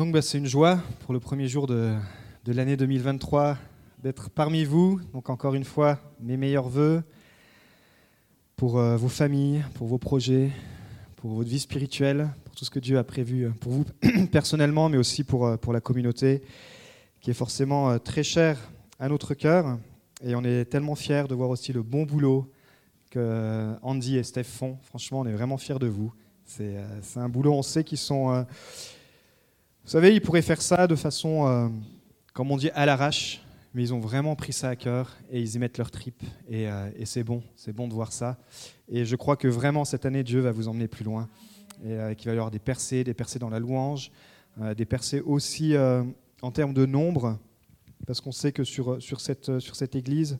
Donc bah, c'est une joie pour le premier jour de, l'année 2023 d'être parmi vous. Donc encore une fois, mes meilleurs voeux pour euh, vos familles, pour vos projets, pour votre vie spirituelle, pour tout ce que Dieu a prévu euh, pour vous personnellement, mais aussi pour, euh, pour la communauté, qui est forcément très chère à notre cœur. Et on est tellement fiers de voir aussi le bon boulot que Andy et Steph font. Franchement, on est vraiment fiers de vous. C'est un boulot, on sait qu'ils sont vous savez, ils pourraient faire ça de façon, euh, comme on dit, à l'arrache, mais ils ont vraiment pris ça à cœur et ils y mettent leur trip. Euh, et, c'est bon, c'est bon de voir ça. Et je crois que vraiment cette année, Dieu va vous emmener plus loin. Et euh, qu'il va y avoir des percées, des percées dans la louange, des percées aussi en termes de nombre, parce qu'on sait que sur, sur, cette, sur cette église,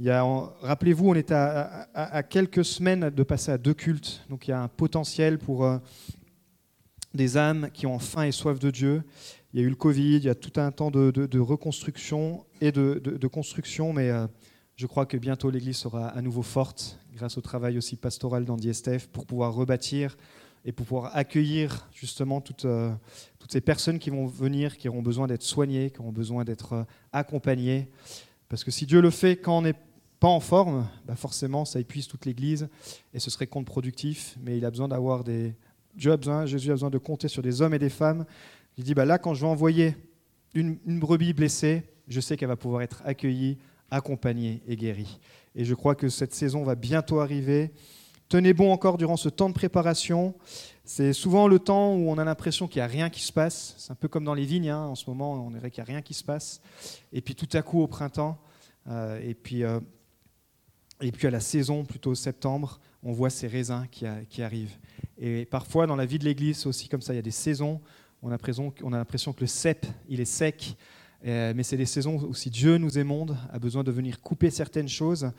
rappelez-vous, on est à, à, quelques semaines de passer à deux cultes, donc il y a un potentiel pour des âmes qui ont faim et soif de Dieu. Il y a eu le Covid, il y a tout un temps de, reconstruction et de, construction, mais euh, je crois que bientôt l'Église sera à nouveau forte, grâce au travail aussi pastoral d'Andy Estef, pour pouvoir rebâtir et pour pouvoir accueillir justement toutes, euh, toutes ces personnes qui vont venir, qui auront besoin d'être soignées, qui auront besoin d'être euh, accompagnées. Parce que si Dieu le fait quand on n'est pas en forme, bah forcément ça épuise toute l'Église et ce serait contre-productif, mais il a besoin d'avoir des, Dieu a besoin, Jésus a besoin de compter sur des hommes et des femmes. Il dit, bah là, quand je vais envoyer une, brebis blessée, je sais qu'elle va pouvoir être accueillie, accompagnée et guérie. Et je crois que cette saison va bientôt arriver. Tenez bon encore durant ce temps de préparation. C'est souvent le temps où on a l'impression qu'il n'y a rien qui se passe. C'est un peu comme dans les vignes, hein. en ce moment, on dirait qu'il n'y a rien qui se passe. Et puis tout à coup, au printemps, euh, euh, et puis à la saison, plutôt septembre, on voit ces raisins qui, arrivent. Et parfois, dans la vie de l'Église, aussi comme ça, il y a des saisons. On a l'impression que le cep, il est sec. Euh, mais c'est des saisons où si Dieu nous émonde, a besoin de venir couper certaines choses.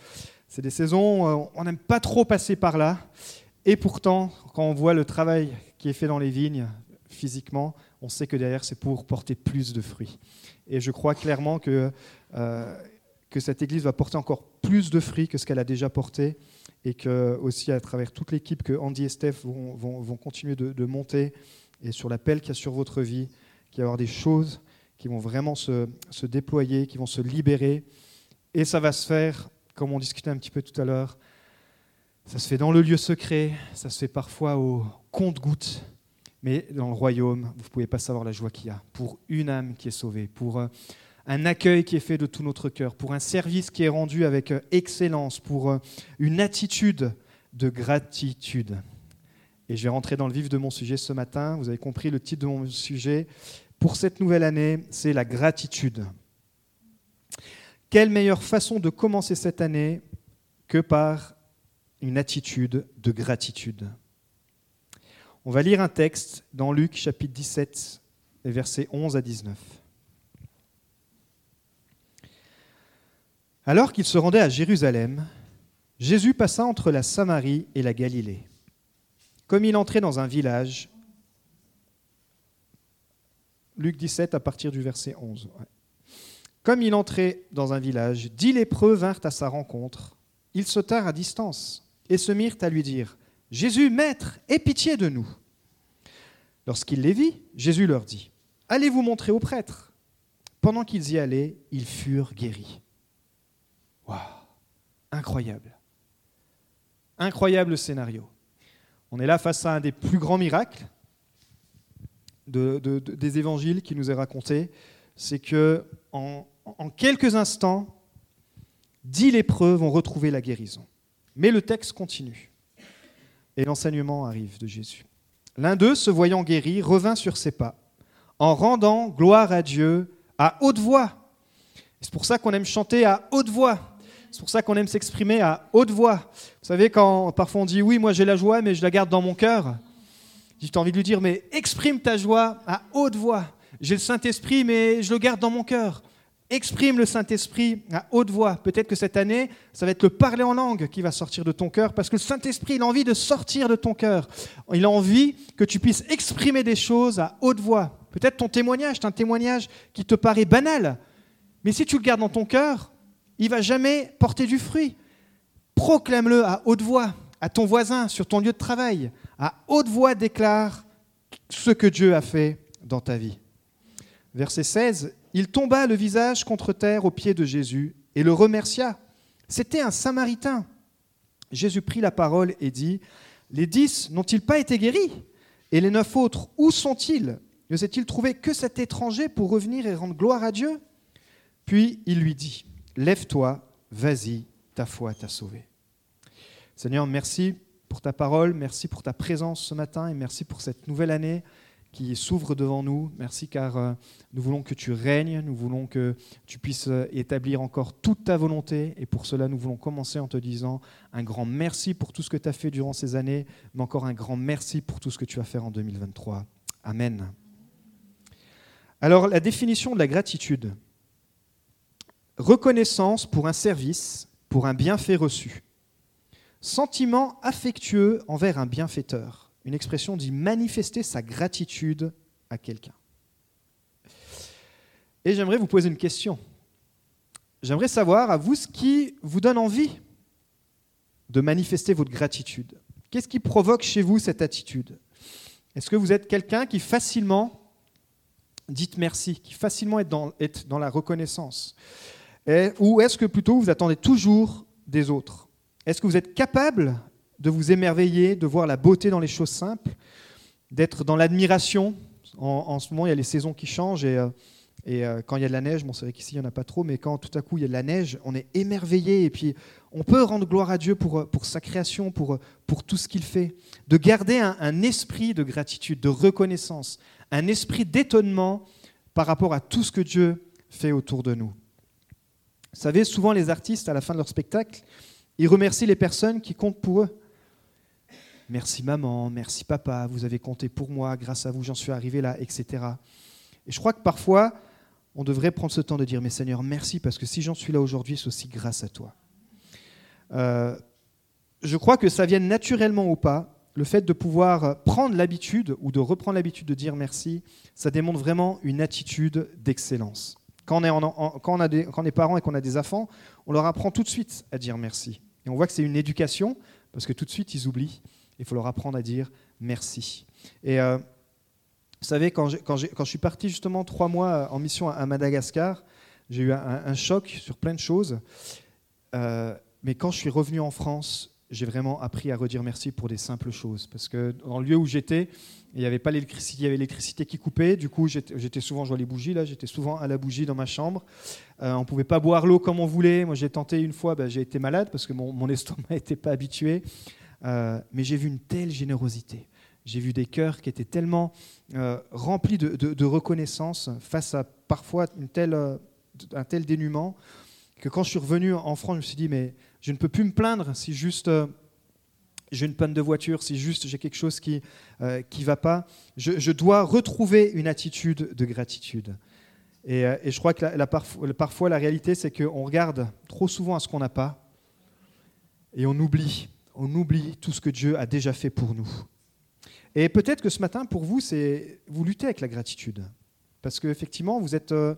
C'est des saisons où on n'aime pas trop passer par là. Et pourtant, quand on voit le travail qui est fait dans les vignes physiquement, on sait que derrière, c'est pour porter plus de fruits. Et je crois clairement que, euh, que cette Église va porter encore plus de fruits que ce qu'elle a déjà porté et que aussi à travers toute l'équipe que Andy et Steph vont, continuer de, monter et sur l'appel qu'il y a sur votre vie, qu'il y avoir des choses qui vont vraiment se, déployer, qui vont se libérer. Et ça va se faire, comme on discutait un petit peu tout à l'heure, ça se fait dans le lieu secret, ça se fait parfois au compte-goutte, mais dans le royaume, vous ne pouvez pas savoir la joie qu'il y a pour une âme qui est sauvée, pour euh, un accueil qui est fait de tout notre cœur, pour un service qui est rendu avec euh, excellence, pour euh, une attitude de gratitude. Et je vais rentrer dans le vif de mon sujet ce matin. Vous avez compris le titre de mon sujet. Pour cette nouvelle année, c'est la gratitude. Quelle meilleure façon de commencer cette année que par une attitude de gratitude? On va lire un texte dans Luc chapitre 17, versets 11 à 19. Alors qu'il se rendait à Jérusalem, Jésus passa entre la Samarie et la Galilée. Comme il entrait dans un village, Luc 17 à partir du verset 11. Comme il entrait dans un village, dix lépreux vinrent à sa rencontre. Ils se tinrent à distance et se mirent à lui dire Jésus, maître, aie pitié de nous. Lorsqu'il les vit, Jésus leur dit Allez vous montrer au prêtre. Pendant qu'ils y allaient, ils furent guéris. Waouh Incroyable. Incroyable scénario. On est là face à un des plus grands miracles des évangiles qui nous est raconté. C'est que en, quelques instants, dix lépreux vont retrouver la guérison. Mais le texte continue. Et l'enseignement arrive de Jésus. L'un d'eux, se voyant guéri, revint sur ses pas, en rendant gloire à Dieu à haute voix. C'est pour ça qu'on aime chanter à haute voix. C'est pour ça qu'on aime s'exprimer à haute voix. Vous savez, quand parfois on dit oui, moi j'ai la joie, mais je la garde dans mon cœur. J'ai envie de lui dire, mais exprime ta joie à haute voix. J'ai le Saint-Esprit, mais je le garde dans mon cœur. Exprime le Saint-Esprit à haute voix. Peut-être que cette année, ça va être le parler en langue qui va sortir de ton cœur, parce que le Saint-Esprit, il a envie de sortir de ton cœur. Il a envie que tu puisses exprimer des choses à haute voix. Peut-être ton témoignage, c'est un témoignage qui te paraît banal, mais si tu le gardes dans ton cœur, il va jamais porter du fruit. Proclame-le à haute voix, à ton voisin, sur ton lieu de travail. À haute voix, déclare ce que Dieu a fait dans ta vie. Verset 16, il tomba le visage contre terre aux pieds de Jésus et le remercia. C'était un Samaritain. Jésus prit la parole et dit, Les dix n'ont-ils pas été guéris? Et les neuf autres, où sont-ils? Ne s'est-il trouvé que cet étranger pour revenir et rendre gloire à Dieu? Puis il lui dit, Lève-toi, vas-y, ta foi t'a sauvé. Seigneur, merci pour ta parole, merci pour ta présence ce matin et merci pour cette nouvelle année qui s'ouvre devant nous. Merci car euh, nous voulons que tu règnes, nous voulons que tu puisses euh, établir encore toute ta volonté. Et pour cela, nous voulons commencer en te disant un grand merci pour tout ce que tu as fait durant ces années, mais encore un grand merci pour tout ce que tu vas faire en 2023. Amen. Alors, la définition de la gratitude. Reconnaissance pour un service, pour un bienfait reçu. Sentiment affectueux envers un bienfaiteur une expression dit manifester sa gratitude à quelqu'un. Et j'aimerais vous poser une question. J'aimerais savoir à vous ce qui vous donne envie de manifester votre gratitude. Qu'est-ce qui provoque chez vous cette attitude? Est-ce que vous êtes quelqu'un qui facilement dit merci, qui facilement est dans, est dans la reconnaissance? Ou est-ce que plutôt vous attendez toujours des autres? Est-ce que vous êtes capable de vous émerveiller, de voir la beauté dans les choses simples, d'être dans l'admiration? En, ce moment, il y a les saisons qui changent et, euh, euh, quand il y a de la neige, bon, c'est vrai qu'ici il n'y en a pas trop, mais quand tout à coup il y a de la neige, on est émerveillé et puis on peut rendre gloire à Dieu pour, pour sa création, pour, tout ce qu'il fait. De garder un esprit de gratitude, de reconnaissance, un esprit d'étonnement par rapport à tout ce que Dieu fait autour de nous. Vous savez, souvent les artistes, à la fin de leur spectacle, ils remercient les personnes qui comptent pour eux. Merci maman, merci papa, vous avez compté pour moi, grâce à vous j'en suis arrivé là, etc. Et je crois que parfois, on devrait prendre ce temps de dire, mais Seigneur, merci, parce que si j'en suis là aujourd'hui, c'est aussi grâce à toi. Euh, je crois que ça vienne naturellement ou pas, le fait de pouvoir prendre l'habitude ou de reprendre l'habitude de dire merci, ça démontre vraiment une attitude d'excellence. Quand on, est parent et qu'on a des enfants, on leur apprend tout de suite à dire merci. Et on voit que c'est une éducation, parce que tout de suite, ils oublient. Il faut leur apprendre à dire merci. Et euh, vous savez, quand, je suis parti justement trois mois en mission à Madagascar, j'ai eu un, choc sur plein de choses. Euh, mais quand je suis revenu en France, j'ai vraiment appris à redire merci pour des simples choses. Parce que dans le lieu où j'étais, il n'y avait pas l'électricité, y avait l'électricité qui coupait. Du coup, j'étais souvent, je vois les bougies là, j'étais souvent à la bougie dans ma chambre. Euh, on ne pouvait pas boire l'eau comme on voulait. Moi, j'ai tenté une fois, ben, j'ai été malade parce que mon, estomac n'était pas habitué. Euh, mais j'ai vu une telle générosité. J'ai vu des cœurs qui étaient tellement euh, remplis de, reconnaissance face à parfois un tel dénuement que quand je suis revenu en France, je me suis dit, mais je ne peux plus me plaindre si juste j'ai une panne de voiture, si juste j'ai quelque chose qui ne va pas. Je, dois retrouver une attitude de gratitude. Et, je crois que parfois la réalité, c'est qu'on regarde trop souvent à ce qu'on n'a pas et on oublie on oublie tout ce que Dieu a déjà fait pour nous. Et peut-être que ce matin, pour vous, c'est vous luttez avec la gratitude. Parce qu'effectivement, vous êtes euh,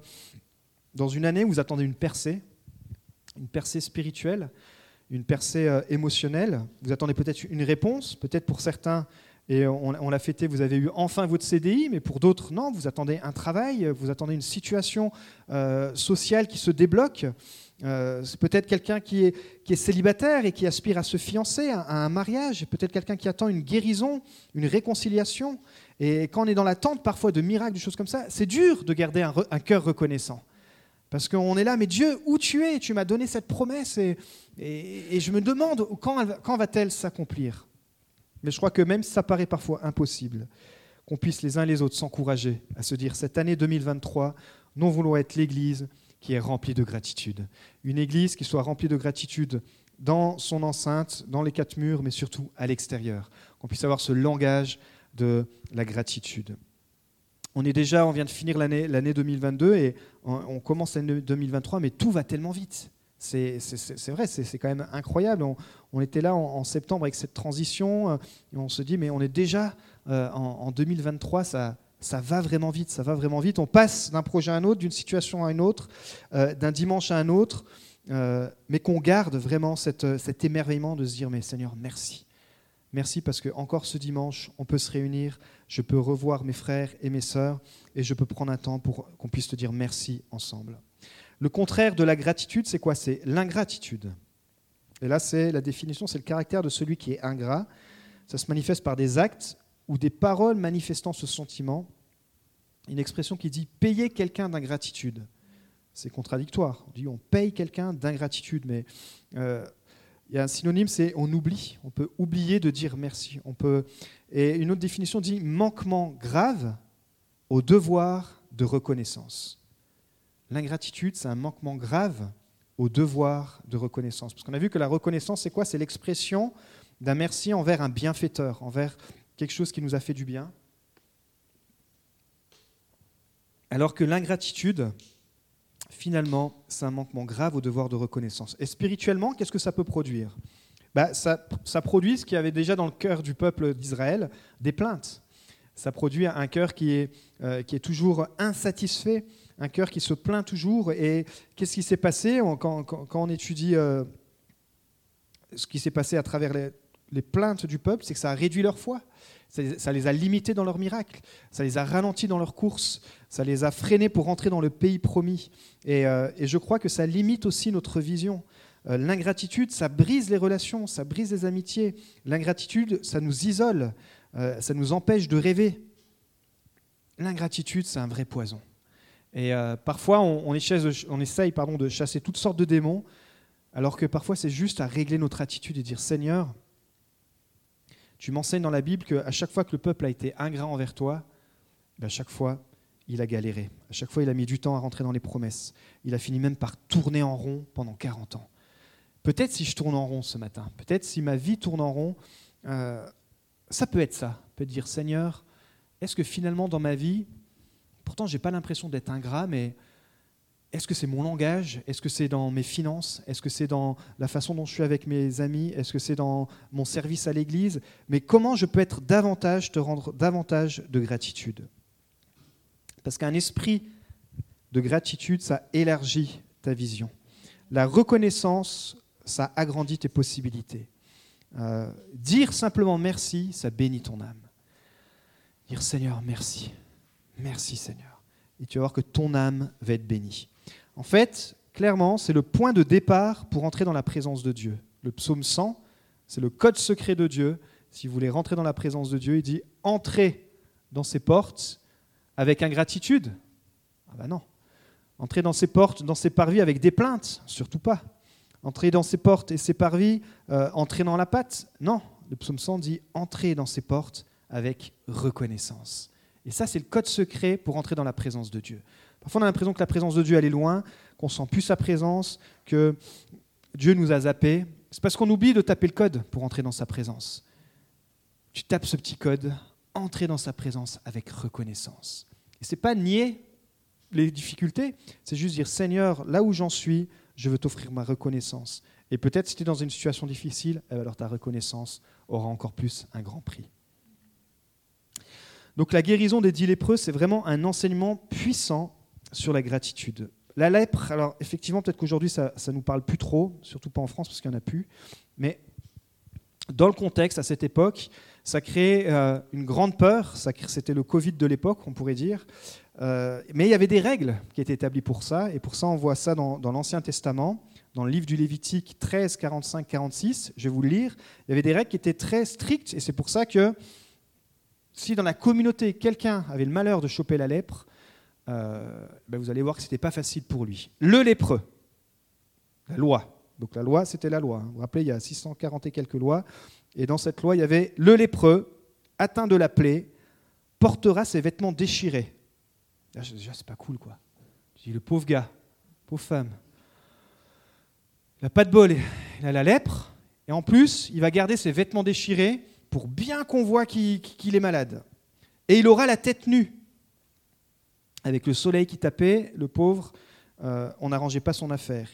dans une année où vous attendez une percée, une percée spirituelle, une percée euh, émotionnelle. Vous attendez peut-être une réponse, peut-être pour certains, et on, l'a fêté, vous avez eu enfin votre CDI, mais pour d'autres, non, vous attendez un travail, vous attendez une situation euh, sociale qui se débloque. Euh, c'est peut-être quelqu'un qui est, célibataire et qui aspire à se fiancer, à, un mariage. Peut-être quelqu'un qui attend une guérison, une réconciliation. Et quand on est dans l'attente parfois de miracles, de choses comme ça, c'est dur de garder un cœur reconnaissant. Parce qu'on est là, mais Dieu, où tu es? Tu m'as donné cette promesse et, je me demande quand, va-t-elle s'accomplir? Mais je crois que même si ça paraît parfois impossible, qu'on puisse les uns les autres s'encourager à se dire cette année 2023, nous voulons être l'Église qui est remplie de gratitude. Une église qui soit remplie de gratitude dans son enceinte, dans les quatre murs, mais surtout à l'extérieur. Qu'on puisse avoir ce langage de la gratitude. On est déjà, on vient de finir l'année, l'année 2022 et on, commence l'année 2023, mais tout va tellement vite. C'est, vrai, c'est, quand même incroyable. On, était là en, septembre avec cette transition euh, et on se dit, mais on est déjà euh, en, en 2023, ça, ça va vraiment vite, ça va vraiment vite. On passe d'un projet à un autre, d'une situation à une autre, euh, d'un dimanche à un autre, mais qu'on garde vraiment cet émerveillement de se dire, mais Seigneur, merci. Merci parce que encore ce dimanche, on peut se réunir, je peux revoir mes frères et mes sœurs et je peux prendre un temps pour qu'on puisse te dire merci ensemble. Le contraire de la gratitude, c'est quoi? C'est l'ingratitude. Et là, c'est la définition, c'est le caractère de celui qui est ingrat. Ça se manifeste par des actes ou des paroles manifestant ce sentiment. Une expression qui dit payer quelqu'un d'ingratitude. C'est contradictoire. On dit on paye quelqu'un d'ingratitude, mais euh, il y a un synonyme, c'est on oublie. On peut oublier de dire merci. On peut... Et une autre définition dit manquement grave au devoir de reconnaissance. L'ingratitude, c'est un manquement grave au devoir de reconnaissance. Parce qu'on a vu que la reconnaissance, c'est quoi? C'est l'expression d'un merci envers un bienfaiteur, envers quelque chose qui nous a fait du bien. Alors que l'ingratitude, finalement, c'est un manquement grave au devoir de reconnaissance. Et spirituellement, qu'est-ce que ça peut produire? Bah, ça, produit ce qu'il y avait déjà dans le cœur du peuple d'Israël, des plaintes. Ça produit un cœur qui est, euh, qui est toujours insatisfait, un cœur qui se plaint toujours. Et qu'est-ce qui s'est passé quand, on étudie euh, ce qui s'est passé à travers les, plaintes du peuple, c'est que ça a réduit leur foi. Ça, les a limités dans leur miracle, ça les a ralentis dans leur course, ça les a freinés pour rentrer dans le pays promis. Et, euh, je crois que ça limite aussi notre vision. Euh, l'ingratitude, ça brise les relations, ça brise les amitiés. L'ingratitude, ça nous isole, euh, ça nous empêche de rêver. L'ingratitude, c'est un vrai poison. Et parfois, on, on essaye pardon, de chasser toutes sortes de démons, alors que parfois, c'est juste à régler notre attitude et dire Seigneur, tu m'enseignes dans la Bible qu'à chaque fois que le peuple a été ingrat envers toi, ben, à chaque fois, il a galéré. À chaque fois, il a mis du temps à rentrer dans les promesses. Il a fini même par tourner en rond pendant 40 ans. Peut-être si je tourne en rond ce matin, peut-être si ma vie tourne en rond, euh, ça peut être ça. Peut dire Seigneur, est-ce que finalement dans ma vie, pourtant j'ai pas l'impression d'être ingrat, mais est-ce que c'est mon langage? Est-ce que c'est dans mes finances? Est-ce que c'est dans la façon dont je suis avec mes amis? Est-ce que c'est dans mon service à l'Église? Mais comment je peux être davantage, te rendre davantage de gratitude? Parce qu'un esprit de gratitude, ça élargit ta vision. La reconnaissance, ça agrandit tes possibilités. Euh, dire simplement merci, ça bénit ton âme. Dire Seigneur, merci. Merci Seigneur. Et tu vas voir que ton âme va être bénie. En fait, clairement, c'est le point de départ pour entrer dans la présence de Dieu. Le psaume 100, c'est le code secret de Dieu. Si vous voulez rentrer dans la présence de Dieu, il dit entrez dans ses portes avec ingratitude. Ah ben non. Entrez dans ses portes, dans ses parvis avec des plaintes, surtout pas. Entrez dans ses portes et ses parvis, euh, entrez dans la patte. Non, le psaume 100 dit entrez dans ses portes avec reconnaissance. Et ça, c'est le code secret pour entrer dans la présence de Dieu. Parfois, on a l'impression que la présence de Dieu, elle est loin, qu'on sent plus sa présence, que Dieu nous a zappés. C'est parce qu'on oublie de taper le code pour entrer dans sa présence. Tu tapes ce petit code, entrer dans sa présence avec reconnaissance. Et c'est pas nier les difficultés, c'est juste dire Seigneur, là où j'en suis, je veux t'offrir ma reconnaissance. Et peut-être si tu es dans une situation difficile, eh ben alors ta reconnaissance aura encore plus un grand prix. Donc la guérison des dix lépreux, c'est vraiment un enseignement puissant sur la gratitude. La lèpre, alors effectivement, peut-être qu'aujourd'hui ça ne nous parle plus trop, surtout pas en France parce qu'il n'y en a plus, mais dans le contexte, à cette époque, ça créait euh, une grande peur, c'était le Covid de l'époque, on pourrait dire, euh, mais il y avait des règles qui étaient établies pour ça, et pour ça on voit ça dans, l'Ancien Testament, dans le livre du Lévitique 13, 45, 46, je vais vous le lire, il y avait des règles qui étaient très strictes, et c'est pour ça que si dans la communauté quelqu'un avait le malheur de choper la lèpre, euh, ben vous allez voir que ce n'était pas facile pour lui. Le lépreux, la loi. Donc la loi, c'était la loi. Vous vous rappelez, il y a 640 et quelques lois. Et dans cette loi, il y avait le lépreux, atteint de la plaie, portera ses vêtements déchirés. Déjà, c'est pas cool, quoi. Je dis, le pauvre gars, pauvre femme, il n'a pas de bol, il a la lèpre, et en plus, il va garder ses vêtements déchirés pour bien qu'on voit qu'il est malade. Et il aura la tête nue avec le soleil qui tapait, le pauvre, euh, on n'arrangeait pas son affaire.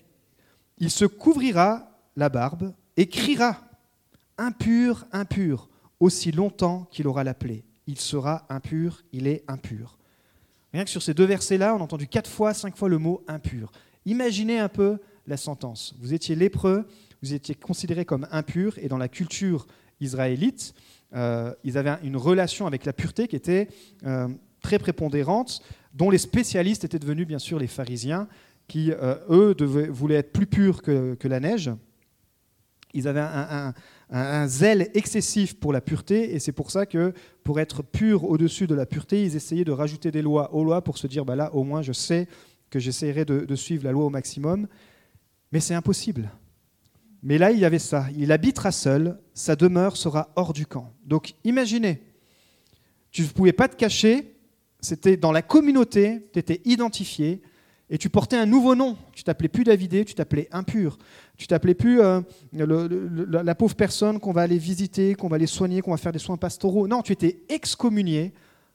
Il se couvrira la barbe et criera Impur, impur, aussi longtemps qu'il aura la plaie. Il sera impur, il est impur. Rien que sur ces deux versets-là, on a entendu quatre fois, cinq fois le mot impur. Imaginez un peu la sentence. Vous étiez lépreux, vous étiez considéré comme impur, et dans la culture israélites, euh, ils avaient une relation avec la pureté qui était euh, très prépondérante, dont les spécialistes étaient devenus bien sûr les pharisiens, qui, euh, eux, voulaient être plus purs que, la neige. Ils avaient un, zèle excessif pour la pureté, et c'est pour ça que pour être purs au-dessus de la pureté, ils essayaient de rajouter des lois aux lois pour se dire, bah là, au moins, je sais que j'essaierai de suivre la loi au maximum. Mais c'est impossible. Mais là, il y avait ça. Il habitera seul, sa demeure sera hors du camp. Donc imaginez, tu ne pouvais pas te cacher, c'était dans la communauté, tu étais identifié, et tu portais un nouveau nom. Tu t'appelais plus Davidé, tu t'appelais impur. Tu t'appelais plus euh, la pauvre personne qu'on va aller visiter, qu'on va aller soigner, qu'on va faire des soins pastoraux. Non, tu étais excommunié,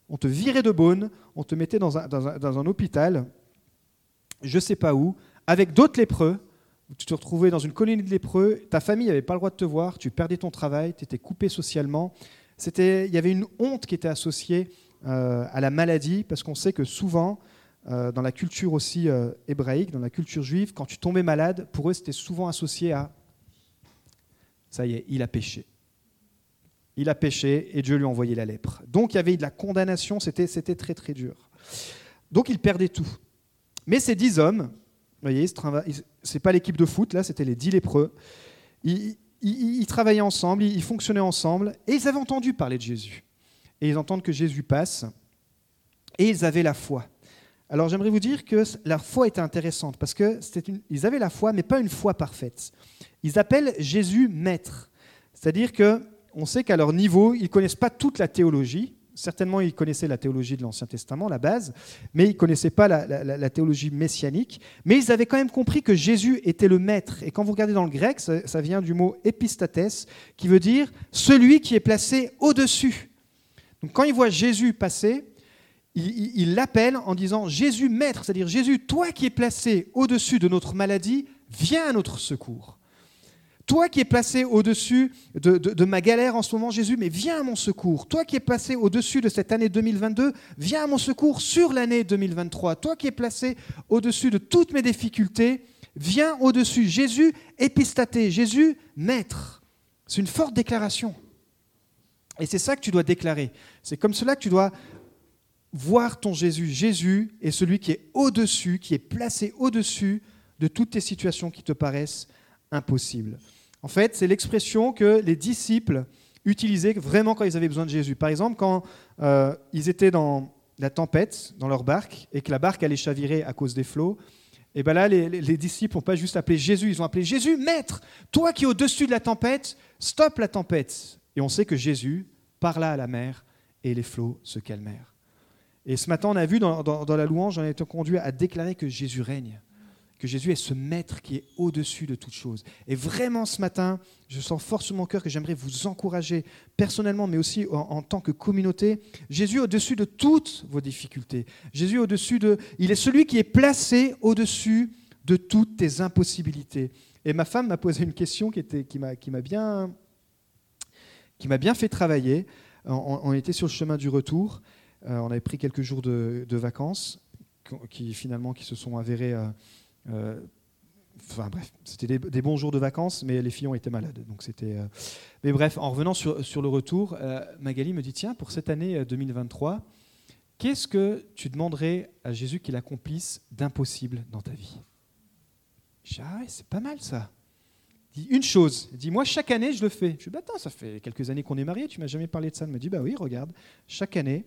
on te virait de Beaune, on te mettait dans un, hôpital, je ne sais pas où, avec d'autres lépreux, tu te retrouvais dans une colonie de lépreux, ta famille n'avait pas le droit de te voir, tu perdais ton travail, tu étais coupé socialement. Il y avait une honte qui était associée euh, à la maladie, parce qu'on sait que souvent, euh, dans la culture aussi euh, hébraïque, dans la culture juive, quand tu tombais malade, pour eux, c'était souvent associé à ça y est, il a péché. Il a péché et Dieu lui a envoyé la lèpre. Donc il y avait de la condamnation, c'était, très très dur. Donc il perdait tout. Mais ces dix hommes, vous voyez, c'est pas l'équipe de foot, là, c'était les dix lépreux. Ils, travaillaient ensemble, ils, fonctionnaient ensemble, et ils avaient entendu parler de Jésus. Et ils entendent que Jésus passe, et ils avaient la foi. Alors j'aimerais vous dire que la foi était intéressante, parce qu'ils avaient la foi, mais pas une foi parfaite. Ils appellent Jésus maître. C'est-à-dire qu'on sait qu'à leur niveau, ils connaissent pas toute la théologie, certainement ils connaissaient la théologie de l'Ancien Testament, la base, mais ils connaissaient pas la, théologie messianique. Mais ils avaient quand même compris que Jésus était le maître. Et quand vous regardez dans le grec, ça, vient du mot epistates, qui veut dire celui qui est placé au-dessus. Donc quand ils voient Jésus passer, ils l'appellent en disant Jésus maître, c'est-à-dire Jésus, toi qui es placé au-dessus de notre maladie, viens à notre secours. Toi qui es placé au-dessus de, ma galère en ce moment, Jésus, mais viens à mon secours. Toi qui es placé au-dessus de cette année 2022, viens à mon secours sur l'année 2023. Toi qui es placé au-dessus de toutes mes difficultés, viens au-dessus. Jésus épistaté, Jésus maître. C'est une forte déclaration. Et c'est ça que tu dois déclarer. C'est comme cela que tu dois voir ton Jésus. Jésus est celui qui est au-dessus, qui est placé au-dessus de toutes tes situations qui te paraissent impossibles. En fait, c'est l'expression que les disciples utilisaient vraiment quand ils avaient besoin de Jésus. Par exemple, quand euh, ils étaient dans la tempête, dans leur barque, et que la barque allait chavirer à cause des flots, et bien là, les, disciples n'ont pas juste appelé Jésus, ils ont appelé Jésus, Maître, toi qui es au-dessus de la tempête, stop la tempête. Et on sait que Jésus parla à la mer et les flots se calmèrent. Et ce matin, on a vu dans, la louange, on a été conduit à déclarer que Jésus règne que Jésus est ce maître qui est au-dessus de toute chose. Et vraiment ce matin, je sens fort sur mon cœur que j'aimerais vous encourager personnellement, mais aussi en, tant que communauté. Jésus au-dessus de toutes vos difficultés. Jésus au-dessus de... Il est celui qui est placé au-dessus de toutes tes impossibilités. Et ma femme m'a posé une question qui, était, qui, m'a, qui, m'a bien, qui m'a bien fait travailler. On, était sur le chemin du retour. Euh, on avait pris quelques jours de, vacances qui finalement qui se sont avérés... Euh, euh, enfin bref, c'était des, bons jours de vacances, mais les filles ont été malades. Donc c'était. Mais bref, en revenant sur, sur le retour, Magali me dit tiens, pour cette année 2023, qu'est-ce que tu demanderais à Jésus qu'il accomplisse d'impossible dans ta vie? Je ah c'est pas mal ça. Il dit une chose. Il dit moi chaque année je le fais. Je dis bah attends, ça fait quelques années qu'on est mariés, tu m'as jamais parlé de ça. Il me dit bah oui, regarde, chaque année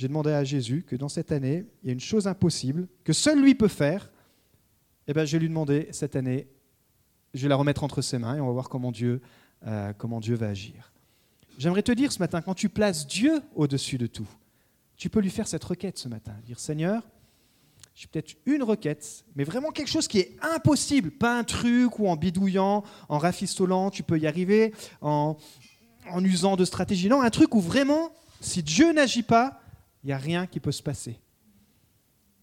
j'ai demandé à Jésus que dans cette année il y a une chose impossible que seul lui peut faire eh ben, je vais lui demander cette année, je vais la remettre entre ses mains et on va voir comment Dieu, euh, comment Dieu va agir. J'aimerais te dire ce matin, quand tu places Dieu au-dessus de tout, tu peux lui faire cette requête ce matin. Dire Seigneur, j'ai peut-être une requête, mais vraiment quelque chose qui est impossible, pas un truc ou en bidouillant, en rafistolant, tu peux y arriver, en usant de stratégie. Non, un truc où vraiment, si Dieu n'agit pas, il n'y a rien qui peut se passer.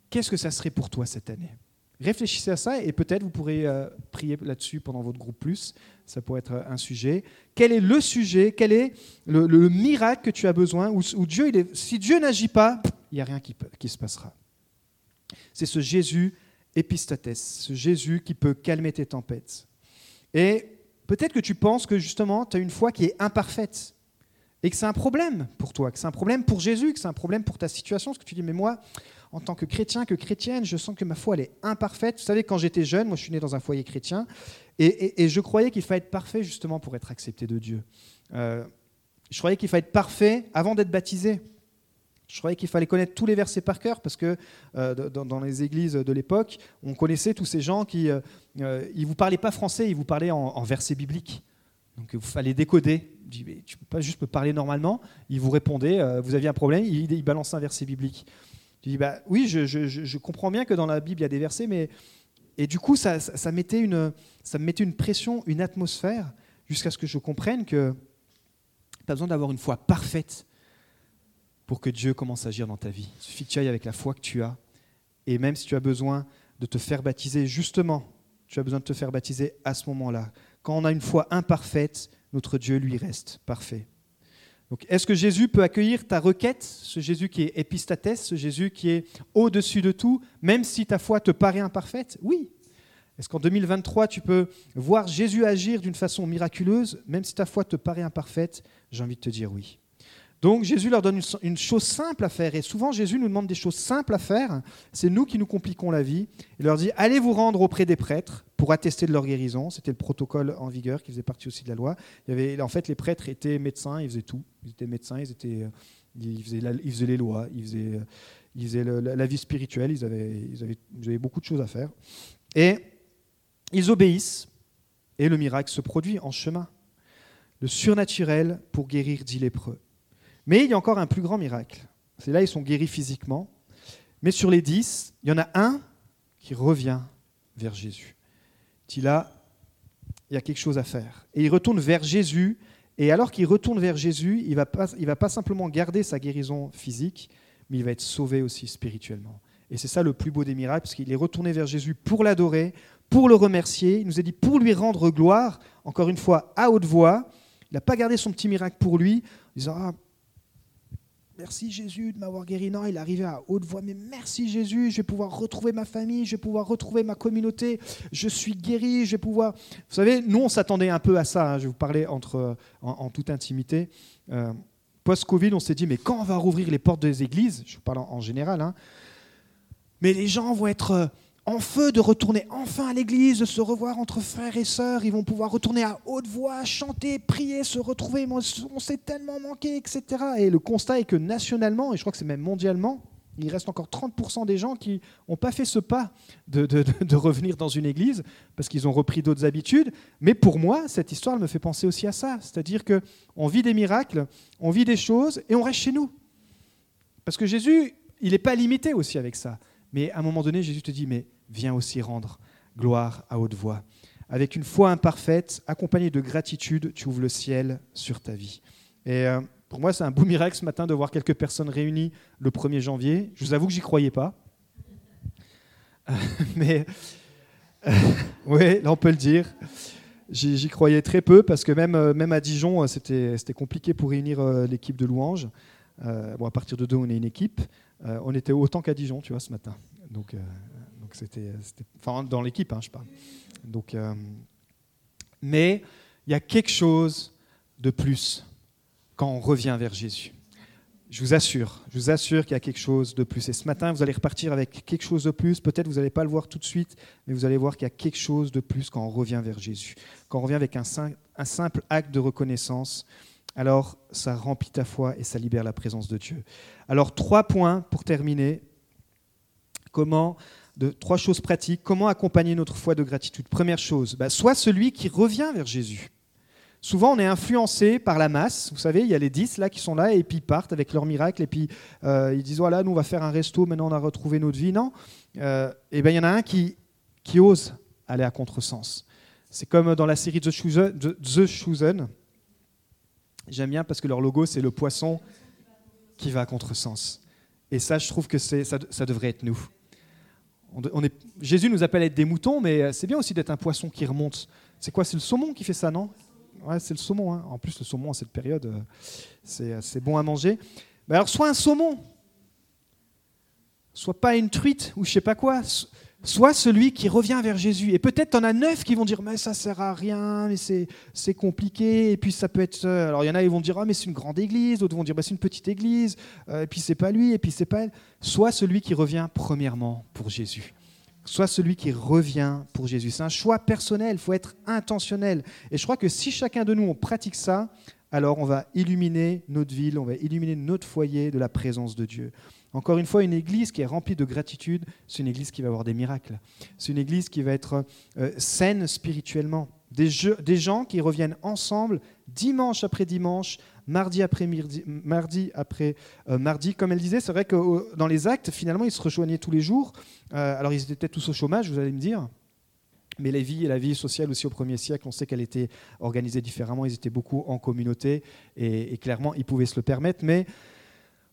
Qu'est-ce que ça serait pour toi cette année? Réfléchissez à ça et peut-être vous pourrez euh, prier là-dessus pendant votre groupe plus. Ça pourrait être un sujet. Quel est le sujet? Quel est le, miracle que tu as besoin? Où, Dieu, Si Dieu n'agit pas, il n'y a rien qui, qui se passera. C'est ce Jésus épistates, ce Jésus qui peut calmer tes tempêtes. Et Peut-être que tu penses que justement, tu as une foi qui est imparfaite et que c'est un problème pour toi, que c'est un problème pour Jésus, que c'est un problème pour ta situation. Parce que tu dis, mais moi, en tant que chrétien, que chrétienne, je sens que ma foi, elle est imparfaite. Vous savez, quand j'étais jeune, moi, je suis né dans un foyer chrétien, et, je croyais qu'il fallait être parfait justement pour être accepté de Dieu. Euh, je croyais qu'il fallait être parfait avant d'être baptisé. Je croyais qu'il fallait connaître tous les versets par cœur parce que euh, dans, les églises de l'époque, on connaissait tous ces gens qui ne euh, vous parlaient pas français, ils vous parlaient en, versets bibliques. Donc il fallait décoder. Je dis, mais tu peux pas juste me parler normalement. Ils vous répondaient, vous aviez un problème, il balançaient un verset biblique. Je dis, bah, oui, je, comprends bien que dans la Bible, il y a des versets, mais... Et du coup, ça, mettait une, ça me mettait une pression, une atmosphère, jusqu'à ce que je comprenne que tu as besoin d'avoir une foi parfaite pour que Dieu commence à agir dans ta vie. Il suffit que tu ailles avec la foi que tu as. Et même si tu as besoin de te faire baptiser, justement, tu as besoin de te faire baptiser à ce moment-là. Quand on a une foi imparfaite, notre Dieu lui reste parfait. Donc, est-ce que Jésus peut accueillir ta requête, ce Jésus qui est épistatès, ce Jésus qui est au-dessus de tout, même si ta foi te paraît imparfaite? Oui. Est-ce qu'en 2023, tu peux voir Jésus agir d'une façon miraculeuse, même si ta foi te paraît imparfaite? J'ai envie de te dire oui. Donc Jésus leur donne une chose simple à faire. Et souvent Jésus nous demande des choses simples à faire. C'est nous qui nous compliquons la vie. Il leur dit, allez vous rendre auprès des prêtres pour attester de leur guérison. C'était le protocole en vigueur qui faisait partie aussi de la loi. En fait, les prêtres étaient médecins, ils faisaient tout. Ils étaient médecins, ils, étaient, euh, ils, faisaient, les lois, ils faisaient, faisaient la, vie spirituelle, ils avaient beaucoup de choses à faire. Et ils obéissent et le miracle se produit en chemin. Le surnaturel pour guérir dix lépreux. Mais il y a encore un plus grand miracle. C'est là, ils sont guéris physiquement. Mais sur les dix, il y en a un qui revient vers Jésus. Il là, il y a quelque chose à faire. Et il retourne vers Jésus. Et alors qu'il retourne vers Jésus, il ne va, pas, va pas simplement garder sa guérison physique, mais il va être sauvé aussi spirituellement. Et c'est ça le plus beau des miracles, parce qu'il est retourné vers Jésus pour l'adorer, pour le remercier. Il nous a dit pour lui rendre gloire, encore une fois, à haute voix. Il n'a pas gardé son petit miracle pour lui, en disant ah, Merci Jésus de m'avoir guéri. Non, il arrivait à haute voix. Mais merci Jésus, je vais pouvoir retrouver ma famille, je vais pouvoir retrouver ma communauté. Je suis guéri, je vais pouvoir. Vous savez, nous, on s'attendait un peu à ça. Hein. Je vais vous parler entre, en, toute intimité. Euh, post-Covid, on s'est dit, mais quand on va rouvrir les portes des églises, je vous parle en, général, hein, mais les gens vont être euh, en feu de retourner enfin à l'église, de se revoir entre frères et sœurs. Ils vont pouvoir retourner à haute voix, chanter, prier, se retrouver. On s'est tellement manqué, etc. Et le constat est que nationalement, et je crois que c'est même mondialement, il reste encore 30% des gens qui n'ont pas fait ce pas de, de, revenir dans une église parce qu'ils ont repris d'autres habitudes. Mais pour moi, cette histoire me fait penser aussi à ça. C'est-à-dire qu'on vit des miracles, on vit des choses et on reste chez nous. Parce que Jésus, il n'est pas limité aussi avec ça. Mais à un moment donné, Jésus te dit, mais viens aussi rendre gloire à haute voix. Avec une foi imparfaite, accompagnée de gratitude, tu ouvres le ciel sur ta vie. Et euh, pour moi, c'est un beau miracle ce matin de voir quelques personnes réunies le 1er janvier. Je vous avoue que j'y croyais pas. mais oui, là on peut le dire. J'y croyais très peu parce que même, euh, même à Dijon, euh, c'était compliqué pour réunir l'équipe de louanges. bon, à partir de deux, on est une équipe. On était autant qu'à Dijon, tu vois, ce matin. Donc, donc c'était, enfin, dans l'équipe, hein, je parle. Donc, euh, mais il y a quelque chose de plus quand on revient vers Jésus. Je vous assure, je vous assure qu'il y a quelque chose de plus. Et ce matin, vous allez repartir avec quelque chose de plus. Peut-être vous n'allez pas le voir tout de suite, mais vous allez voir qu'il y a quelque chose de plus quand on revient vers Jésus. Quand on revient avec un simple acte de reconnaissance, alors ça remplit ta foi et ça libère la présence de Dieu. Alors trois points pour terminer. Comment de trois choses pratiques. Comment accompagner notre foi de gratitude? Première chose, bah, soit celui qui revient vers Jésus. Souvent, on est influencé par la masse. Vous savez, il y a les dix là qui sont là et puis ils partent avec leur miracle et puis euh, ils disent voilà, nous on va faire un resto, maintenant on a retrouvé notre vie. Non, euh, et ben il y en a un qui qui ose aller à contresens. C'est comme dans la série The Chosen. The Chosen. J'aime bien parce que leur logo c'est le poisson qui va à contresens. Et ça, je trouve que ça, ça devrait être nous. Jésus nous appelle à être des moutons, mais euh, c'est bien aussi d'être un poisson qui remonte. C'est quoi? C'est le saumon qui fait ça, non? Ouais, c'est le saumon. Hein. En plus, le saumon à cette période, euh, euh, c'est bon à manger. alors, soit un saumon, soit pas une truite ou je sais pas quoi, Soit celui qui revient vers Jésus. Et peut-être en as neuf qui vont dire mais ça sert à rien, mais c'est compliqué. Et puis ça peut être. Euh, alors il y en a qui vont dire ah mais c'est une grande église, d'autres vont dire bah, c'est une petite église. Euh, et puis c'est pas lui, et puis c'est pas elle. Soit celui qui revient premièrement pour Jésus. Soit celui qui revient pour Jésus. C'est un choix personnel. Il faut être intentionnel. Et je crois que si chacun de nous on pratique ça, alors on va illuminer notre ville, on va illuminer notre foyer de la présence de Dieu. Encore une fois, une église qui est remplie de gratitude, c'est une église qui va avoir des miracles. C'est une église qui va être euh, saine spirituellement. Des, gens qui reviennent ensemble dimanche après dimanche, mardi après mardi, après euh, mardi. Comme elle disait, c'est vrai que dans les actes, finalement, ils se rejoignaient tous les jours. Euh, alors, ils étaient peut-être tous au chômage, vous allez me dire. Mais la vie et la vie sociale aussi au premier siècle, on sait qu'elle était organisée différemment. Ils étaient beaucoup en communauté et, et clairement, ils pouvaient se le permettre. Mais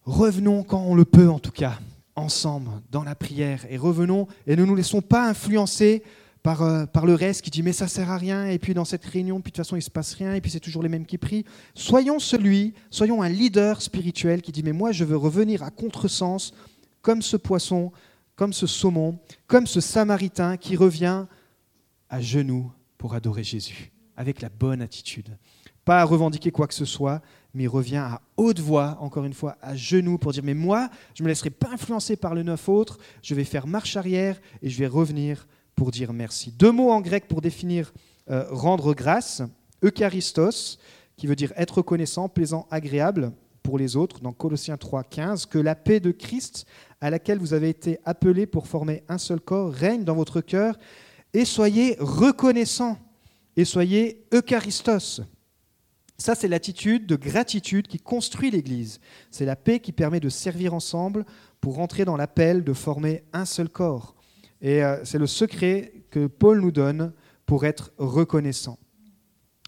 revenons quand on le peut en tout cas, ensemble, dans la prière, et revenons et ne nous laissons pas influencer par, euh, par le reste qui dit mais ça sert à rien, et puis dans cette réunion, puis de toute façon il se passe rien, et puis c'est toujours les mêmes qui prient. Soyons celui, soyons un leader spirituel qui dit mais moi je veux revenir à contresens, comme ce poisson, comme ce saumon, comme ce samaritain qui revient à genoux pour adorer Jésus, avec la bonne attitude. Pas à revendiquer quoi que ce soit, mais revient à haute voix, encore une fois, à genoux, pour dire, mais moi, je ne me laisserai pas influencer par le neuf autres, je vais faire marche arrière et je vais revenir pour dire merci. Deux mots en grec pour définir euh, rendre grâce, eucharistos, qui veut dire être reconnaissant, plaisant, agréable pour les autres, dans Colossiens 3, 15, que la paix de Christ, à laquelle vous avez été appelés pour former un seul corps, règne dans votre cœur, et soyez reconnaissants, et soyez eucharistos, ça, c'est l'attitude de gratitude qui construit l'Église. C'est la paix qui permet de servir ensemble pour rentrer dans l'appel de former un seul corps. Et euh, c'est le secret que Paul nous donne pour être reconnaissant.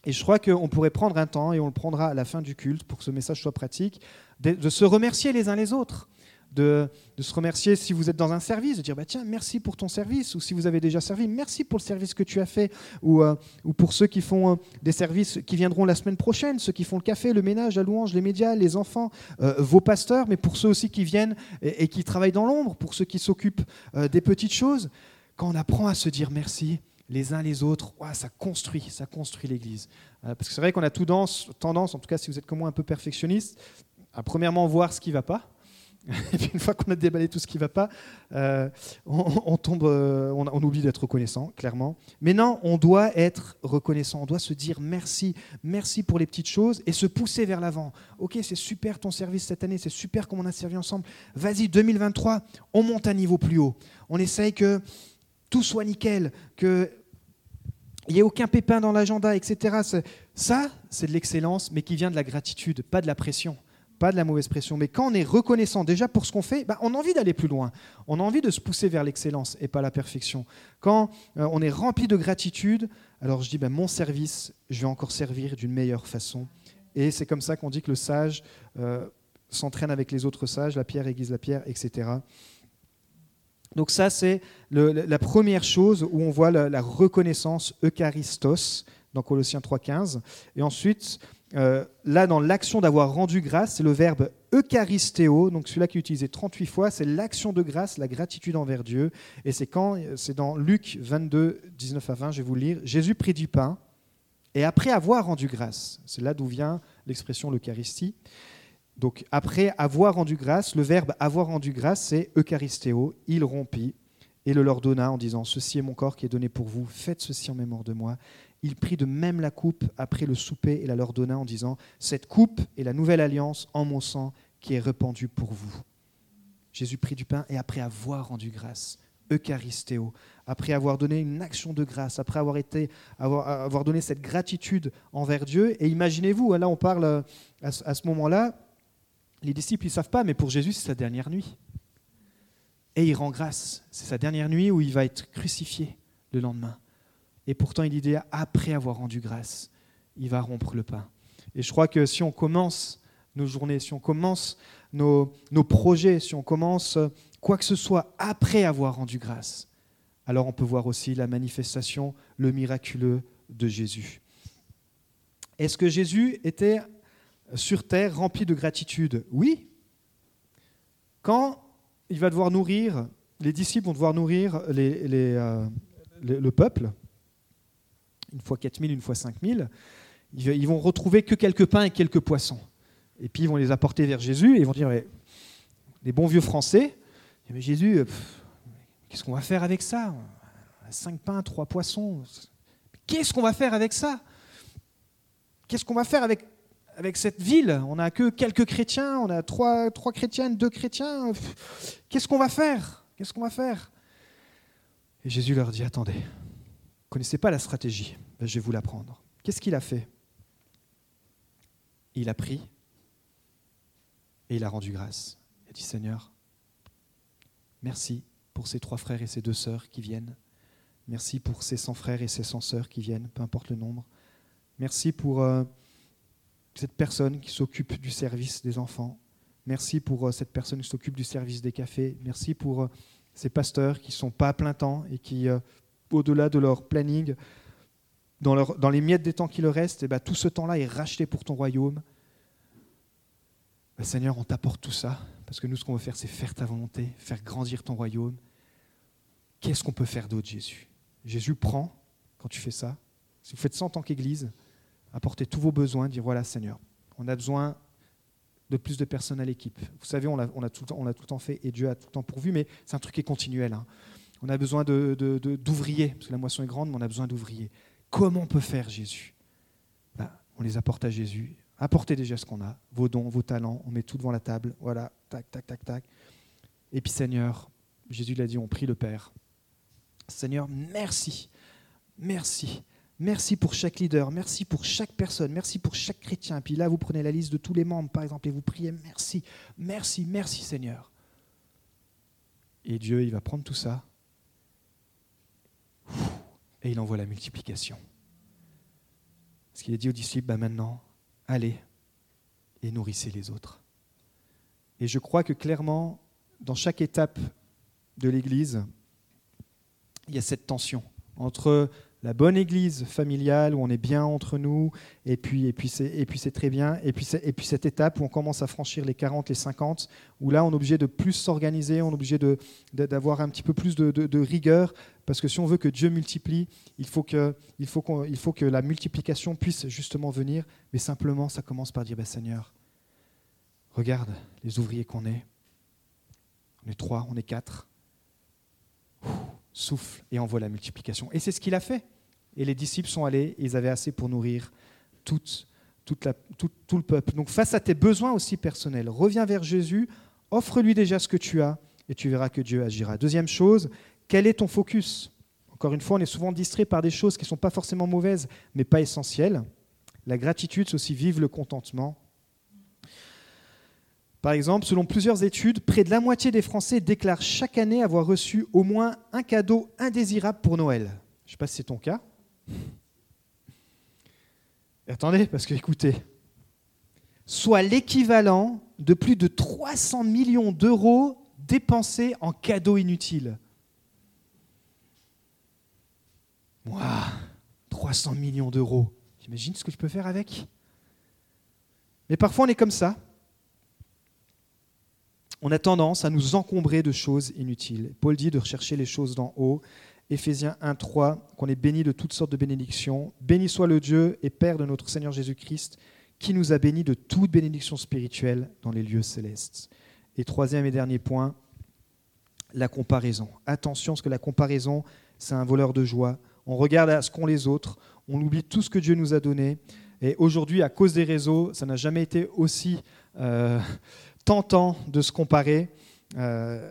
Et je crois qu'on pourrait prendre un temps, et on le prendra à la fin du culte pour que ce message soit pratique, de se remercier les uns les autres de, se remercier si vous êtes dans un service, de dire bah, tiens, merci pour ton service, ou si vous avez déjà servi, merci pour le service que tu as fait, ou, euh, ou pour ceux qui font euh, des services qui viendront la semaine prochaine, ceux qui font le café, le ménage, la louange, les médias, les enfants, euh, vos pasteurs, mais pour ceux aussi qui viennent et, qui travaillent dans l'ombre, pour ceux qui s'occupent des petites choses. Quand on apprend à se dire merci, les uns les autres, ça construit, ça construit l'Église. parce que c'est vrai qu'on a tout tendance, en tout cas si vous êtes comme moi un peu perfectionniste, à premièrement voir ce qui ne va pas, Et puis une fois qu'on a déballé tout ce qui ne va pas, euh, on, tombe, euh, on, oublie d'être reconnaissant, clairement. Mais non, on doit être reconnaissant. On doit se dire merci, merci pour les petites choses et se pousser vers l'avant. Ok, c'est super ton service cette année, c'est super comme on a servi ensemble. Vas-y, 2023, on monte un niveau plus haut. On essaye que tout soit nickel, que il n'y ait aucun pépin dans l'agenda, etc. Ça, c'est de l'excellence, mais qui vient de la gratitude, pas de la pression pas de la mauvaise pression, mais quand on est reconnaissant déjà pour ce qu'on fait, bah, on a envie d'aller plus loin. On a envie de se pousser vers l'excellence et pas la perfection. Quand euh, on est rempli de gratitude, alors je dis, bah, mon service, je vais encore servir d'une meilleure façon. Et c'est comme ça qu'on dit que le sage euh, s'entraîne avec les autres sages, la pierre aiguise la pierre, etc. Donc ça, c'est la première chose où on voit la, la reconnaissance eucharistos dans Colossiens 3.15. Et ensuite, euh, là, dans l'action d'avoir rendu grâce, c'est le verbe eucharistéo, donc celui-là qui est utilisé 38 fois, c'est l'action de grâce, la gratitude envers Dieu. Et c'est quand C'est dans Luc 22, 19 à 20, je vais vous lire. Jésus prit du pain, et après avoir rendu grâce, c'est là d'où vient l'expression l'Eucharistie. Donc après avoir rendu grâce, le verbe avoir rendu grâce, c'est eucharistéo, il rompit et le leur donna en disant, Ceci est mon corps qui est donné pour vous, faites ceci en mémoire de moi il prit de même la coupe après le souper et la leur donna en disant, Cette coupe est la nouvelle alliance en mon sang qui est répandue pour vous. Jésus prit du pain et après avoir rendu grâce, Eucharistéo, après avoir donné une action de grâce, après avoir, été, avoir, avoir donné cette gratitude envers Dieu. Et imaginez-vous, là on parle euh, à ce moment-là, les disciples ne savent pas, mais pour Jésus c'est sa dernière nuit. Et il rend grâce. C'est sa dernière nuit où il va être crucifié le lendemain. Et pourtant, il dit après avoir rendu grâce, il va rompre le pain. Et je crois que si on commence nos journées, si on commence nos, nos projets, si on commence quoi que ce soit après avoir rendu grâce, alors on peut voir aussi la manifestation, le miraculeux de Jésus. Est-ce que Jésus était sur terre rempli de gratitude? Oui. Quand il va devoir nourrir les disciples vont devoir nourrir euh, le peuple, une fois 4000, une fois 5000. Ils vont retrouver que quelques pains et quelques poissons. Et puis ils vont les apporter vers Jésus et ils vont dire, les bons vieux Français, mais Jésus, qu'est-ce qu'on va faire avec ça? Cinq pains, trois poissons. Qu'est-ce qu'on va faire avec ça? Qu'est-ce qu'on va faire avec, avec cette ville? On n'a que quelques chrétiens, on a trois, trois chrétiennes, deux chrétiens. Qu'est-ce qu'on va faire? Qu'est-ce qu'on va faire? Et Jésus leur dit, attendez, vous ne connaissez pas la stratégie, ben, je vais vous l'apprendre. Qu'est-ce qu'il a fait? Il a pris et il a rendu grâce. Il a dit, Seigneur, merci pour ces trois frères et ces deux sœurs qui viennent. Merci pour ces cent frères et ces cent sœurs qui viennent, peu importe le nombre. Merci pour euh, cette personne qui s'occupe du service des enfants. Merci pour euh, cette personne qui s'occupe du service des cafés. Merci pour euh, ces pasteurs qui ne sont pas à plein temps et qui, au-delà de leur planning, dans, les miettes des temps qui leur restent, eh ben, tout ce temps-là est racheté pour ton royaume. Ben, Seigneur, on t'apporte tout ça, parce que nous, ce qu'on veut faire, c'est faire ta volonté, faire grandir ton royaume. Qu'est-ce qu'on peut faire d'autre, Jésus? Jésus prend, quand tu fais ça, si vous faites ça en tant qu'Église, apportez tous vos besoins, dire voilà Seigneur, on a besoin de plus de personnes à l'équipe. Vous savez, on a, tout, le temps fait et Dieu a tout le temps pourvu, mais c'est un truc qui est continuel. Hein. On a besoin d'ouvriers, parce que la moisson est grande, mais on a besoin d'ouvriers. Comment on peut faire, Jésus ben, On les apporte à Jésus. Apportez déjà ce qu'on a, vos dons, vos talents, on met tout devant la table. Voilà, tac, tac, tac, tac. Et puis Seigneur, Jésus l'a dit, on prie le Père. Seigneur, merci, merci. Merci pour chaque leader, merci pour chaque personne, merci pour chaque chrétien. Puis là, vous prenez la liste de tous les membres, par exemple, et vous priez merci, merci, merci Seigneur. Et Dieu, il va prendre tout ça et il envoie la multiplication. Ce qu'il a dit aux disciples, bah maintenant, allez et nourrissez les autres. Et je crois que clairement, dans chaque étape de l'Église, il y a cette tension entre la bonne église familiale où on est bien entre nous, et puis, et puis, c'est, très bien, et puis, et puis cette étape où on commence à franchir les 40, les 50, où là on est obligé de plus s'organiser, on est obligé de, d'avoir un petit peu plus de, rigueur, parce que si on veut que Dieu multiplie, il faut que, il faut faut que la multiplication puisse justement venir, mais simplement ça commence par dire, bah, Seigneur, regarde les ouvriers qu'on est, on est trois, on est quatre souffle et envoie la multiplication. Et c'est ce qu'il a fait. Et les disciples sont allés, ils avaient assez pour nourrir tout, tout, le peuple. Donc face à tes besoins aussi personnels, reviens vers Jésus, offre-lui déjà ce que tu as, et tu verras que Dieu agira. Deuxième chose, quel est ton focus? Encore une fois, on est souvent distrait par des choses qui ne sont pas forcément mauvaises, mais pas essentielles. La gratitude, c'est aussi vivre le contentement. Par exemple, selon plusieurs études, près de la moitié des Français déclarent chaque année avoir reçu au moins un cadeau indésirable pour Noël. Je ne sais pas si c'est ton cas. attendez, parce que écoutez, soit l'équivalent de plus de 300 millions d'euros dépensés en cadeaux inutiles. Waouh 300 millions d'euros. J'imagine ce que je peux faire avec Mais parfois on est comme ça on a tendance à nous encombrer de choses inutiles. Paul dit de rechercher les choses d'en haut. Éphésiens 1, 3, qu'on est béni de toutes sortes de bénédictions. Béni soit le Dieu et Père de notre Seigneur Jésus-Christ, qui nous a bénis de toute bénédiction spirituelle dans les lieux célestes. Et troisième et dernier point, la comparaison. Attention, parce que la comparaison, c'est un voleur de joie. On regarde à ce qu'ont les autres, on oublie tout ce que Dieu nous a donné. Et aujourd'hui, à cause des réseaux, ça n'a jamais été aussi euh, tentant de se comparer. Euh,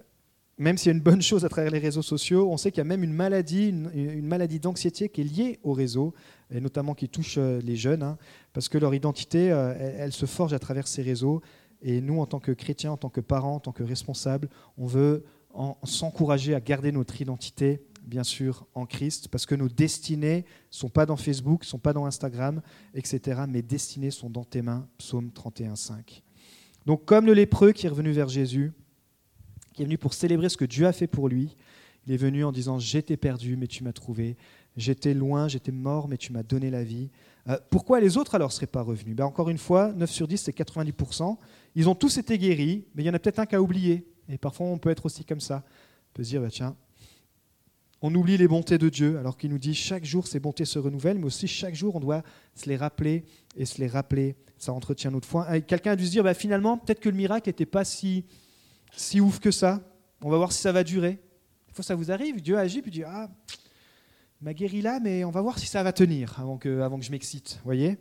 même s'il y a une bonne chose à travers les réseaux sociaux, on sait qu'il y a même une maladie, une, maladie d'anxiété qui est liée au réseau, et notamment qui touche euh, les jeunes, hein, parce que leur identité, euh, elle, se forge à travers ces réseaux. Et nous, en tant que chrétiens, en tant que parents, en tant que responsables, on veut s'encourager à garder notre identité, bien sûr, en Christ, parce que nos destinées ne sont pas dans Facebook, sont pas dans Instagram, etc. Mes destinées sont dans tes mains, psaume 31, 5. Donc comme le lépreux qui est revenu vers Jésus, qui est venu pour célébrer ce que Dieu a fait pour lui, il est venu en disant J'étais perdu, mais tu m'as trouvé. J'étais loin, j'étais mort, mais tu m'as donné la vie. Euh, pourquoi les autres alors ne seraient pas revenus? Ben Encore une fois, 9 sur 10, c'est 90%. Ils ont tous été guéris, mais il y en a peut-être un qui a oublié. Et parfois, on peut être aussi comme ça. peut se dire, bah, tiens, on oublie les bontés de Dieu, alors qu'il nous dit chaque jour ces bontés se renouvellent, mais aussi chaque jour on doit se les rappeler et se les rappeler. Ça entretient notre foi. Quelqu'un a dû se dire, bah, finalement, peut-être que le miracle n'était pas si, si ouf que ça. On va voir si ça va durer. Des fois, ça vous arrive, Dieu agit, puis dit, ah, m'a guéri là, mais on va voir si ça va tenir avant que, avant que je m'excite. voyez?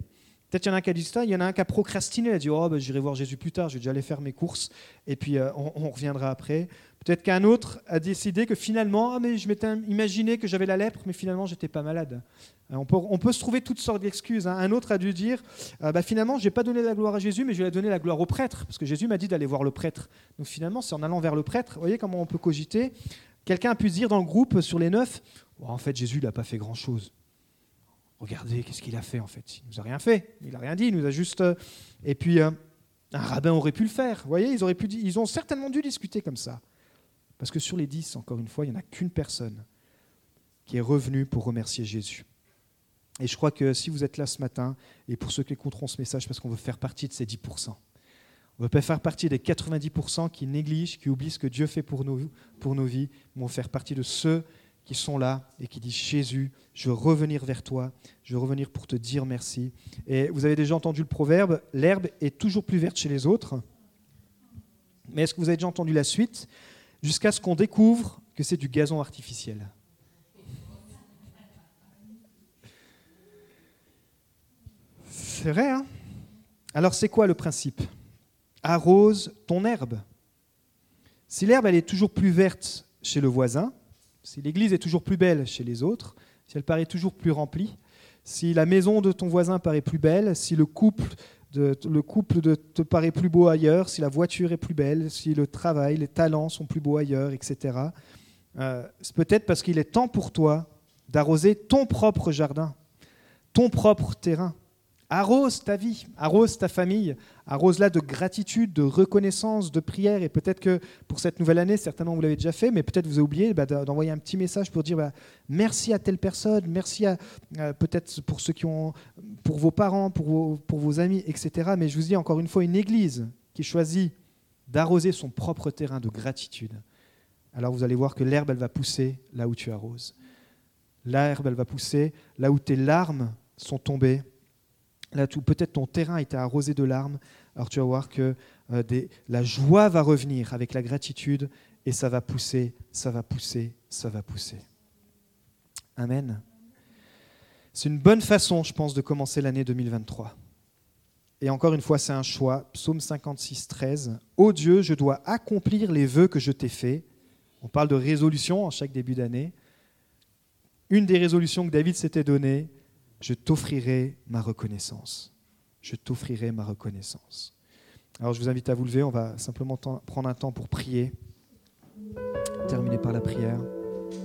Peut-être qu'il y en a un qui a dit ça, il y en a un qui a procrastiné, il a dit Oh, ben, j'irai voir Jésus plus tard, je vais déjà aller faire mes courses, et puis euh, on, reviendra après. Peut-être qu'un autre a décidé que finalement, ah, mais je m'étais imaginé que j'avais la lèpre, mais finalement, j'étais pas malade. Euh, on peut, se trouver toutes sortes d'excuses. Hein. Un autre a dû dire euh, bah, Finalement, je n'ai pas donné la gloire à Jésus, mais je vais donner la gloire au prêtre, parce que Jésus m'a dit d'aller voir le prêtre. Donc finalement, c'est en allant vers le prêtre, vous voyez comment on peut cogiter. Quelqu'un a pu dire dans le groupe sur les neuf oh, En fait, Jésus n'a pas fait grand-chose. Regardez, qu'est-ce qu'il a fait en fait Il nous a rien fait, il n'a rien dit, il nous a juste. Euh, et puis, euh, un rabbin aurait pu le faire. Vous voyez, ils, auraient pu, ils ont certainement dû discuter comme ça. Parce que sur les dix, encore une fois, il n'y en a qu'une personne qui est revenue pour remercier Jésus. Et je crois que si vous êtes là ce matin, et pour ceux qui écouteront ce message, parce qu'on veut faire partie de ces 10%, on ne veut pas faire partie des 90% qui négligent, qui oublient ce que Dieu fait pour nos, pour nos vies, mais on veut faire partie de ceux qui sont là et qui disent Jésus, je veux revenir vers toi, je veux revenir pour te dire merci. Et vous avez déjà entendu le proverbe, l'herbe est toujours plus verte chez les autres. Mais est-ce que vous avez déjà entendu la suite? Jusqu'à ce qu'on découvre que c'est du gazon artificiel. C'est vrai, hein? Alors c'est quoi le principe? Arrose ton herbe. Si l'herbe elle est toujours plus verte chez le voisin, si l'église est toujours plus belle chez les autres, si elle paraît toujours plus remplie, si la maison de ton voisin paraît plus belle, si le couple de, te paraît plus beau ailleurs, si la voiture est plus belle, si le travail, les talents sont plus beaux ailleurs, etc. Euh, c'est peut-être parce qu'il est temps pour toi d'arroser ton propre jardin, ton propre terrain. Arrose ta vie, arrose ta famille, arrose-la de gratitude, de reconnaissance, de prière. Et peut-être que pour cette nouvelle année, certainement vous l'avez déjà fait, mais peut-être vous avez oublié bah, d'envoyer un petit message pour dire bah, merci à telle personne, merci à euh, peut-être pour ceux qui ont, pour vos parents, pour vos, pour vos amis, etc. Mais je vous dis encore une fois, une église qui choisit d'arroser son propre terrain de gratitude, alors vous allez voir que l'herbe, elle va pousser là où tu arroses. L'herbe, elle va pousser là où tes larmes sont tombées là peut-être ton terrain était arrosé de larmes, alors tu vas voir que euh, la joie va revenir avec la gratitude et ça va pousser, ça va pousser, ça va pousser. Amen. C'est une bonne façon, je pense, de commencer l'année 2023. Et encore une fois, c'est un choix. Psaume 56, 13. Ô Dieu, je dois accomplir les vœux que je t'ai faits. On parle de résolution en chaque début d'année. Une des résolutions que David s'était donnée, je t'offrirai ma reconnaissance. Je t'offrirai ma reconnaissance. Alors je vous invite à vous lever, on va simplement prendre un temps pour prier, terminer par la prière.